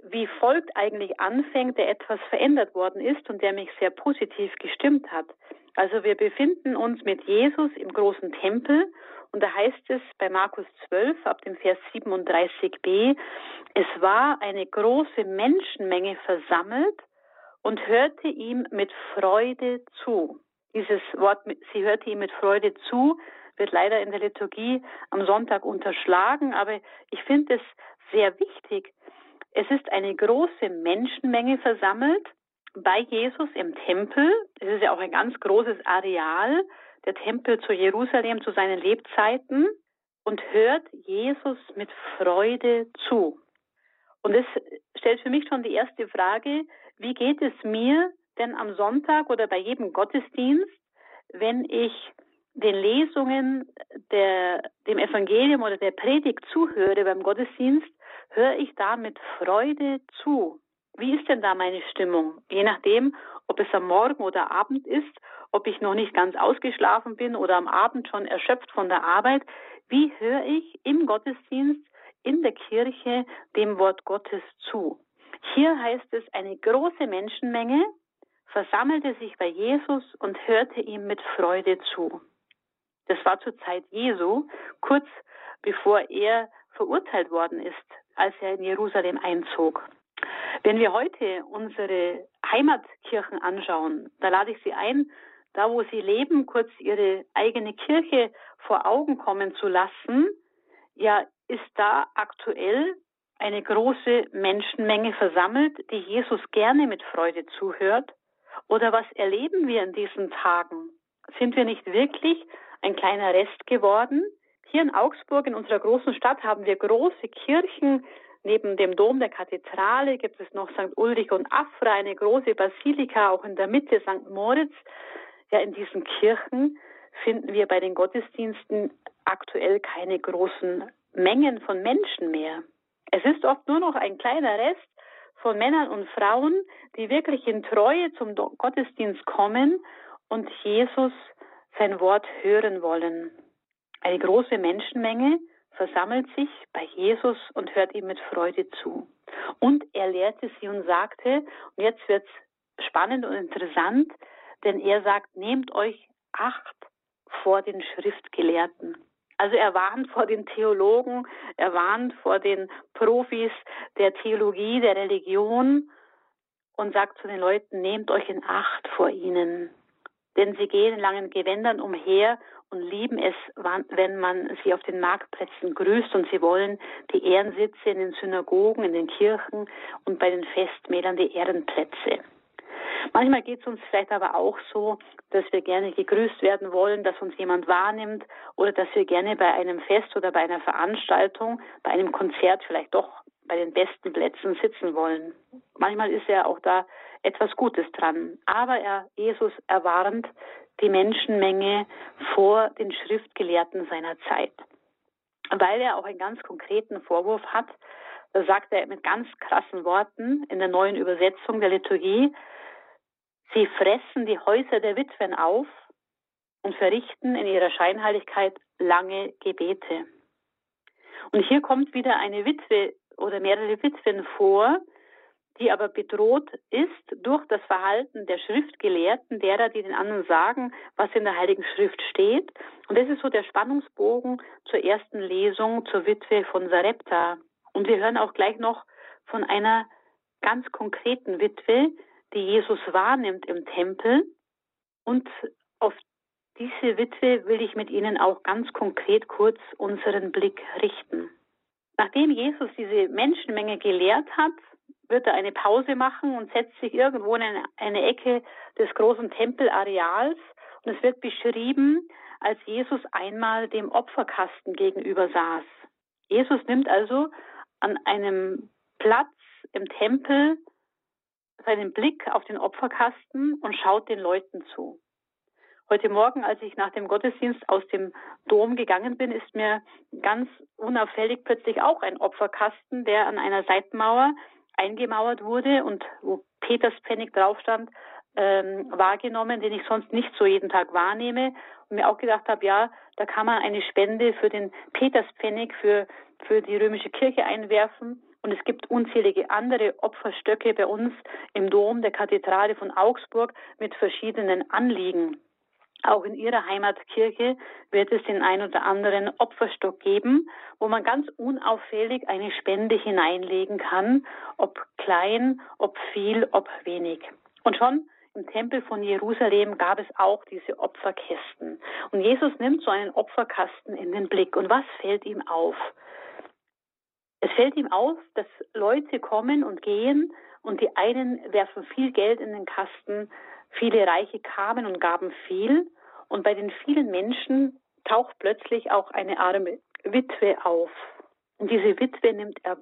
wie folgt eigentlich anfängt, der etwas verändert worden ist und der mich sehr positiv gestimmt hat. Also wir befinden uns mit Jesus im großen Tempel und da heißt es bei Markus 12 ab dem Vers 37b, es war eine große Menschenmenge versammelt und hörte ihm mit Freude zu. Dieses Wort, sie hörte ihm mit Freude zu, wird leider in der Liturgie am Sonntag unterschlagen, aber ich finde es sehr wichtig. Es ist eine große Menschenmenge versammelt bei Jesus im Tempel. Es ist ja auch ein ganz großes Areal, der Tempel zu Jerusalem zu seinen Lebzeiten. und hört Jesus mit Freude zu. Und das stellt für mich schon die erste Frage, wie geht es mir denn am Sonntag oder bei jedem Gottesdienst, wenn ich den Lesungen der, dem Evangelium oder der Predigt zuhöre beim Gottesdienst, höre ich da mit Freude zu. Wie ist denn da meine Stimmung? Je nachdem, ob es am Morgen oder Abend ist, ob ich noch nicht ganz ausgeschlafen bin oder am Abend schon erschöpft von der Arbeit, wie höre ich im Gottesdienst in der Kirche dem Wort Gottes zu. Hier heißt es, eine große Menschenmenge versammelte sich bei Jesus und hörte ihm mit Freude zu. Das war zur Zeit Jesu, kurz bevor er verurteilt worden ist, als er in Jerusalem einzog. Wenn wir heute unsere Heimatkirchen anschauen, da lade ich Sie ein, da wo Sie leben, kurz Ihre eigene Kirche vor Augen kommen zu lassen. Ja, ist da aktuell eine große Menschenmenge versammelt, die Jesus gerne mit Freude zuhört? Oder was erleben wir in diesen Tagen? Sind wir nicht wirklich ein kleiner Rest geworden? Hier in Augsburg, in unserer großen Stadt, haben wir große Kirchen. Neben dem Dom der Kathedrale gibt es noch St. Ulrich und Afra, eine große Basilika, auch in der Mitte St. Moritz. Ja, in diesen Kirchen finden wir bei den Gottesdiensten aktuell keine großen Mengen von Menschen mehr. Es ist oft nur noch ein kleiner Rest von Männern und Frauen, die wirklich in Treue zum Gottesdienst kommen und Jesus sein Wort hören wollen. Eine große Menschenmenge versammelt sich bei Jesus und hört ihm mit Freude zu. Und er lehrte sie und sagte, und jetzt wird's spannend und interessant, denn er sagt, nehmt euch Acht vor den Schriftgelehrten. Also er warnt vor den Theologen, er warnt vor den Profis der Theologie, der Religion und sagt zu den Leuten, nehmt euch in Acht vor ihnen. Denn sie gehen in langen Gewändern umher und lieben es, wenn man sie auf den Marktplätzen grüßt und sie wollen die Ehrensitze in den Synagogen, in den Kirchen und bei den Festmählern die Ehrenplätze. Manchmal geht es uns vielleicht aber auch so, dass wir gerne gegrüßt werden wollen, dass uns jemand wahrnimmt oder dass wir gerne bei einem Fest oder bei einer Veranstaltung, bei einem Konzert vielleicht doch bei den besten Plätzen sitzen wollen. Manchmal ist ja auch da etwas Gutes dran. Aber er, Jesus erwarnt die Menschenmenge vor den Schriftgelehrten seiner Zeit. Weil er auch einen ganz konkreten Vorwurf hat, da sagt er mit ganz krassen Worten in der neuen Übersetzung der Liturgie, Sie fressen die Häuser der Witwen auf und verrichten in ihrer Scheinheiligkeit lange Gebete. Und hier kommt wieder eine Witwe oder mehrere Witwen vor, die aber bedroht ist durch das Verhalten der Schriftgelehrten, derer, die den anderen sagen, was in der Heiligen Schrift steht. Und das ist so der Spannungsbogen zur ersten Lesung zur Witwe von Sarepta. Und wir hören auch gleich noch von einer ganz konkreten Witwe, die Jesus wahrnimmt im Tempel. Und auf diese Witwe will ich mit Ihnen auch ganz konkret kurz unseren Blick richten. Nachdem Jesus diese Menschenmenge gelehrt hat, wird er eine Pause machen und setzt sich irgendwo in eine, Ecke des großen Tempelareals. Und es wird beschrieben, als Jesus einmal dem Opferkasten gegenüber saß. Jesus nimmt also an einem Platz im Tempel seinen Blick auf den Opferkasten und schaut den Leuten zu. Heute Morgen, als ich nach dem Gottesdienst aus dem Dom gegangen bin, ist mir ganz unauffällig plötzlich auch ein Opferkasten, der an einer Seitenmauer eingemauert wurde und wo Peterspfennig drauf stand, ähm, wahrgenommen, den ich sonst nicht so jeden Tag wahrnehme und mir auch gedacht habe, ja, da kann man eine Spende für den Peterspfennig für, für die römische Kirche einwerfen und es gibt unzählige andere Opferstöcke bei uns im Dom der Kathedrale von Augsburg mit verschiedenen Anliegen. Auch in Ihrer Heimatkirche wird es den ein oder anderen Opferstock geben, wo man ganz unauffällig eine Spende hineinlegen kann, ob klein, ob viel, ob wenig. Und schon im Tempel von Jerusalem gab es auch diese Opferkästen. Und Jesus nimmt so einen Opferkasten in den Blick. Und was fällt ihm auf? Es fällt ihm auf, dass Leute kommen und gehen und die einen werfen viel Geld in den Kasten, viele Reiche kamen und gaben viel und bei den vielen Menschen taucht plötzlich auch eine arme Witwe auf. Und diese Witwe nimmt er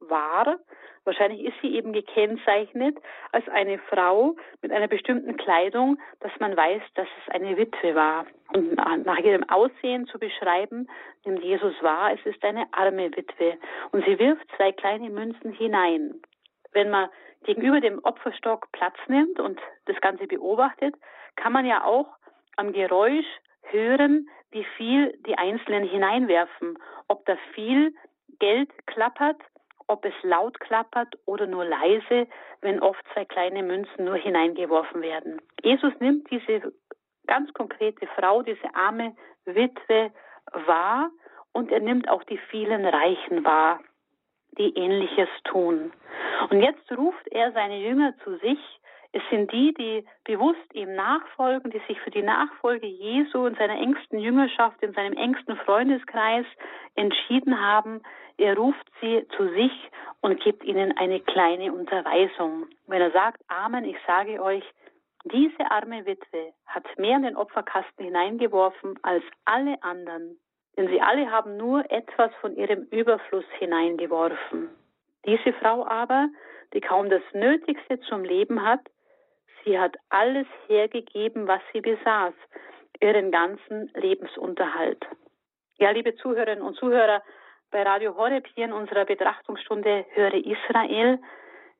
wahr. Wahrscheinlich ist sie eben gekennzeichnet als eine Frau mit einer bestimmten Kleidung, dass man weiß, dass es eine Witwe war. Und nach ihrem Aussehen zu beschreiben, nimmt Jesus wahr, es ist eine arme Witwe. Und sie wirft zwei kleine Münzen hinein. Wenn man gegenüber dem Opferstock Platz nimmt und das Ganze beobachtet, kann man ja auch am Geräusch hören, wie viel die Einzelnen hineinwerfen. Ob da viel Geld klappert, ob es laut klappert oder nur leise, wenn oft zwei kleine Münzen nur hineingeworfen werden. Jesus nimmt diese ganz konkrete Frau, diese arme Witwe wahr und er nimmt auch die vielen Reichen wahr, die ähnliches tun. Und jetzt ruft er seine Jünger zu sich es sind die, die bewusst ihm nachfolgen, die sich für die Nachfolge Jesu in seiner engsten Jüngerschaft, in seinem engsten Freundeskreis entschieden haben. Er ruft sie zu sich und gibt ihnen eine kleine Unterweisung. Wenn er sagt, Amen, ich sage euch, diese arme Witwe hat mehr in den Opferkasten hineingeworfen als alle anderen, denn sie alle haben nur etwas von ihrem Überfluss hineingeworfen. Diese Frau aber, die kaum das Nötigste zum Leben hat, Sie hat alles hergegeben, was sie besaß, ihren ganzen Lebensunterhalt. Ja, liebe Zuhörerinnen und Zuhörer, bei Radio Horeb hier in unserer Betrachtungsstunde Höre Israel.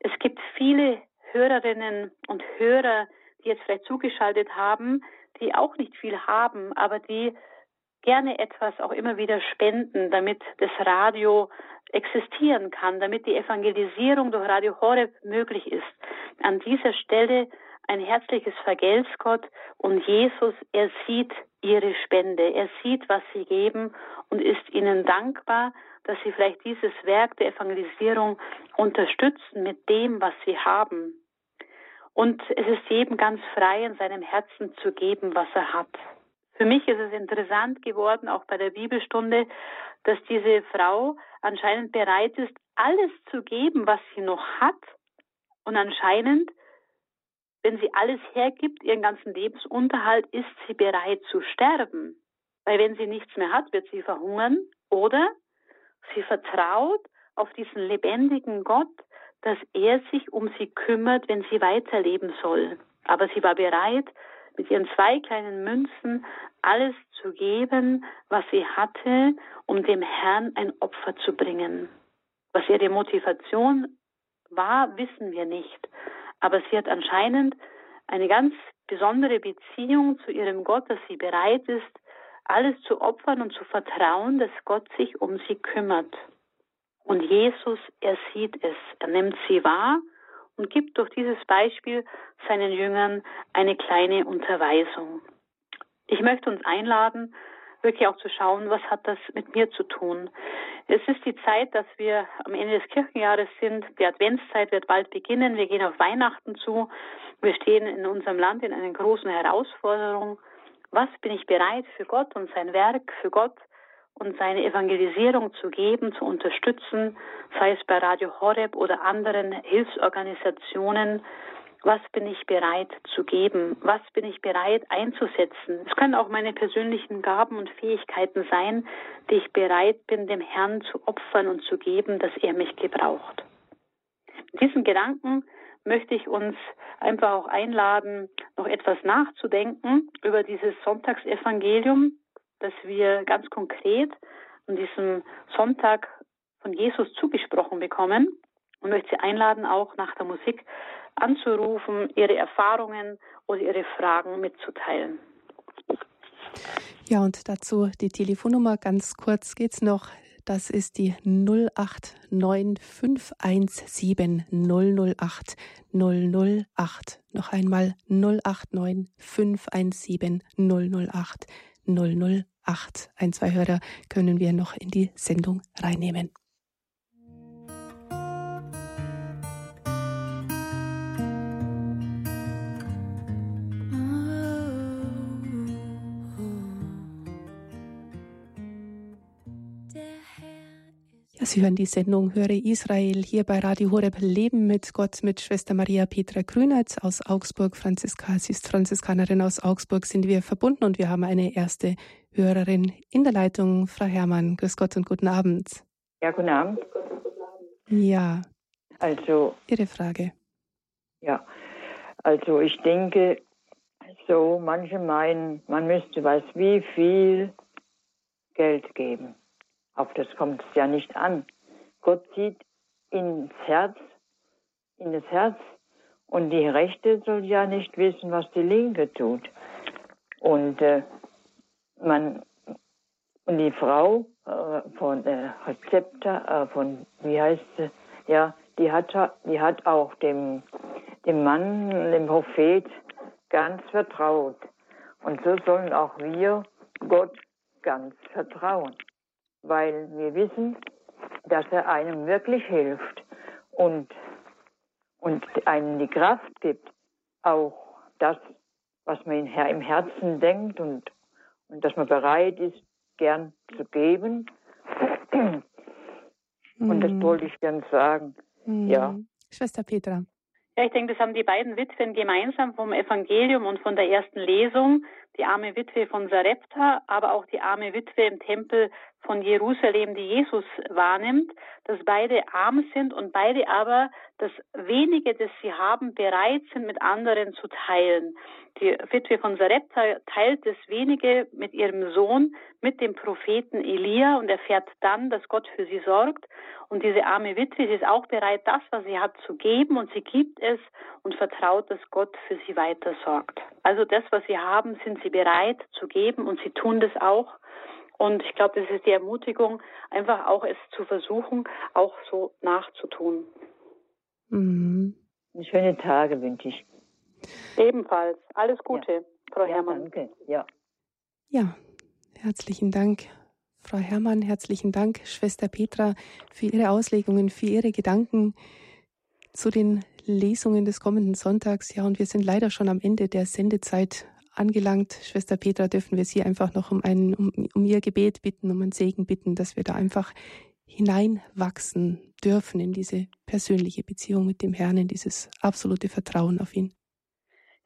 Es gibt viele Hörerinnen und Hörer, die jetzt vielleicht zugeschaltet haben, die auch nicht viel haben, aber die gerne etwas auch immer wieder spenden, damit das Radio existieren kann, damit die Evangelisierung durch Radio Horeb möglich ist. An dieser Stelle ein herzliches Vergelt's Gott und Jesus, er sieht ihre Spende, er sieht, was sie geben und ist ihnen dankbar, dass sie vielleicht dieses Werk der Evangelisierung unterstützen mit dem, was sie haben. Und es ist jedem ganz frei, in seinem Herzen zu geben, was er hat. Für mich ist es interessant geworden, auch bei der Bibelstunde, dass diese Frau anscheinend bereit ist, alles zu geben, was sie noch hat. Und anscheinend wenn sie alles hergibt, ihren ganzen Lebensunterhalt, ist sie bereit zu sterben. Weil wenn sie nichts mehr hat, wird sie verhungern. Oder sie vertraut auf diesen lebendigen Gott, dass er sich um sie kümmert, wenn sie weiterleben soll. Aber sie war bereit, mit ihren zwei kleinen Münzen alles zu geben, was sie hatte, um dem Herrn ein Opfer zu bringen. Was ihre Motivation war, wissen wir nicht. Aber sie hat anscheinend eine ganz besondere Beziehung zu ihrem Gott, dass sie bereit ist, alles zu opfern und zu vertrauen, dass Gott sich um sie kümmert. Und Jesus, er sieht es, er nimmt sie wahr und gibt durch dieses Beispiel seinen Jüngern eine kleine Unterweisung. Ich möchte uns einladen, wirklich auch zu schauen, was hat das mit mir zu tun. Es ist die Zeit, dass wir am Ende des Kirchenjahres sind. Die Adventszeit wird bald beginnen. Wir gehen auf Weihnachten zu. Wir stehen in unserem Land in einer großen Herausforderung. Was bin ich bereit für Gott und sein Werk, für Gott und seine Evangelisierung zu geben, zu unterstützen, sei es bei Radio Horeb oder anderen Hilfsorganisationen, was bin ich bereit zu geben? Was bin ich bereit einzusetzen? Es können auch meine persönlichen Gaben und Fähigkeiten sein, die ich bereit bin, dem Herrn zu opfern und zu geben, dass er mich gebraucht. Mit diesen Gedanken möchte ich uns einfach auch einladen, noch etwas nachzudenken über dieses Sonntagsevangelium, das wir ganz konkret an diesem Sonntag von Jesus zugesprochen bekommen und möchte Sie einladen, auch nach der Musik anzurufen, ihre Erfahrungen oder ihre Fragen mitzuteilen. Ja, und dazu die Telefonnummer ganz kurz geht's noch. Das ist die 089517 008 008. Noch einmal 089517 008 008. Ein, zwei Hörer können wir noch in die Sendung reinnehmen. Ja, Sie hören die Sendung Höre Israel hier bei Radio Horeb Leben mit Gott mit Schwester Maria Petra Grünert aus Augsburg. Franziska, sie ist Franziskanerin aus Augsburg, sind wir verbunden und wir haben eine erste Hörerin in der Leitung, Frau Herrmann. Grüß Gott und guten Abend. Ja, guten Abend. Ja. Also. Ihre Frage. Ja, also ich denke, so manche meinen, man müsste weiß wie viel Geld geben. Auf das kommt es ja nicht an. Gott sieht ins Herz, in das Herz und die Rechte soll ja nicht wissen, was die Linke tut. Und äh, man und die Frau äh, von äh, Rezepta, äh, von wie heißt sie, ja, die hat die hat auch dem dem Mann, dem Prophet ganz vertraut. Und so sollen auch wir Gott ganz vertrauen weil wir wissen, dass er einem wirklich hilft und, und einem die Kraft gibt, auch das, was man im Herzen denkt und, und dass man bereit ist, gern zu geben. Und das mhm. wollte ich gern sagen. Mhm. Ja. Schwester Petra. Ja, ich denke, das haben die beiden Witwen gemeinsam vom Evangelium und von der ersten Lesung. Die arme Witwe von Sarepta, aber auch die arme Witwe im Tempel von Jerusalem, die Jesus wahrnimmt, dass beide arm sind und beide aber das wenige, das sie haben, bereit sind, mit anderen zu teilen. Die Witwe von Sarepta teilt das wenige mit ihrem Sohn, mit dem Propheten Elia und erfährt dann, dass Gott für sie sorgt. Und diese arme Witwe, sie ist auch bereit, das, was sie hat, zu geben und sie gibt es und vertraut, dass Gott für sie weiter sorgt. Also das, was sie haben, sind sie bereit zu geben und sie tun das auch. Und ich glaube, das ist die Ermutigung, einfach auch es zu versuchen, auch so nachzutun. Mhm. Schöne Tage wünsche ich. Ebenfalls. Alles Gute, ja. Frau ja, Herrmann. Danke. Ja. ja, herzlichen Dank. Frau Herrmann, herzlichen Dank, Schwester Petra, für Ihre Auslegungen, für Ihre Gedanken zu den Lesungen des kommenden Sonntags. Ja, und wir sind leider schon am Ende der Sendezeit angelangt. Schwester Petra, dürfen wir Sie einfach noch um, ein, um, um Ihr Gebet bitten, um einen Segen bitten, dass wir da einfach hineinwachsen dürfen in diese persönliche Beziehung mit dem Herrn, in dieses absolute Vertrauen auf ihn.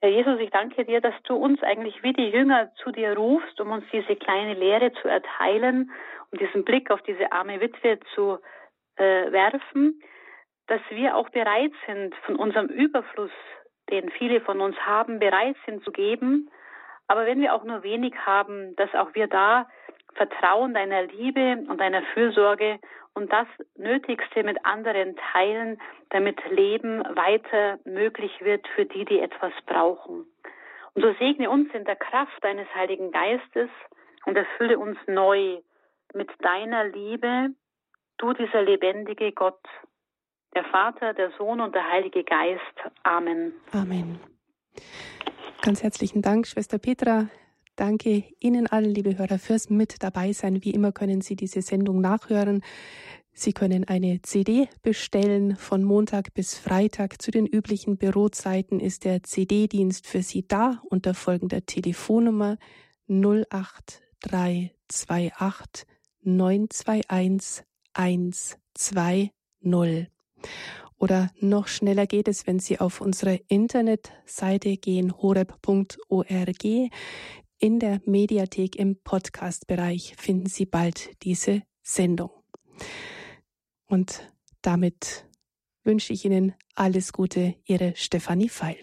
Herr Jesus, ich danke dir, dass du uns eigentlich wie die Jünger zu dir rufst, um uns diese kleine Lehre zu erteilen, um diesen Blick auf diese arme Witwe zu äh, werfen, dass wir auch bereit sind, von unserem Überfluss, den viele von uns haben, bereit sind zu geben, aber wenn wir auch nur wenig haben, dass auch wir da Vertrauen deiner Liebe und deiner Fürsorge und das Nötigste mit anderen teilen, damit Leben weiter möglich wird für die, die etwas brauchen. Und so segne uns in der Kraft deines Heiligen Geistes und erfülle uns neu mit deiner Liebe, du dieser lebendige Gott, der Vater, der Sohn und der Heilige Geist. Amen. Amen. Ganz herzlichen Dank, Schwester Petra. Danke Ihnen allen, liebe Hörer, fürs Mit dabei sein. Wie immer können Sie diese Sendung nachhören. Sie können eine CD bestellen. Von Montag bis Freitag zu den üblichen Bürozeiten ist der CD-Dienst für Sie da unter folgender Telefonnummer 08328 921 120. Oder noch schneller geht es, wenn Sie auf unsere Internetseite gehen, horeb.org. In der Mediathek im Podcast-Bereich finden Sie bald diese Sendung. Und damit wünsche ich Ihnen alles Gute, Ihre Stefanie Feil.